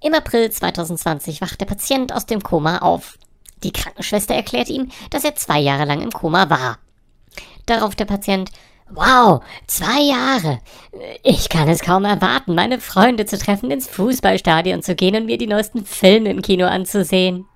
Im April 2020 wacht der Patient aus dem Koma auf. Die Krankenschwester erklärt ihm, dass er zwei Jahre lang im Koma war. Darauf der Patient, Wow, zwei Jahre. Ich kann es kaum erwarten, meine Freunde zu treffen, ins Fußballstadion zu gehen und mir die neuesten Filme im Kino anzusehen.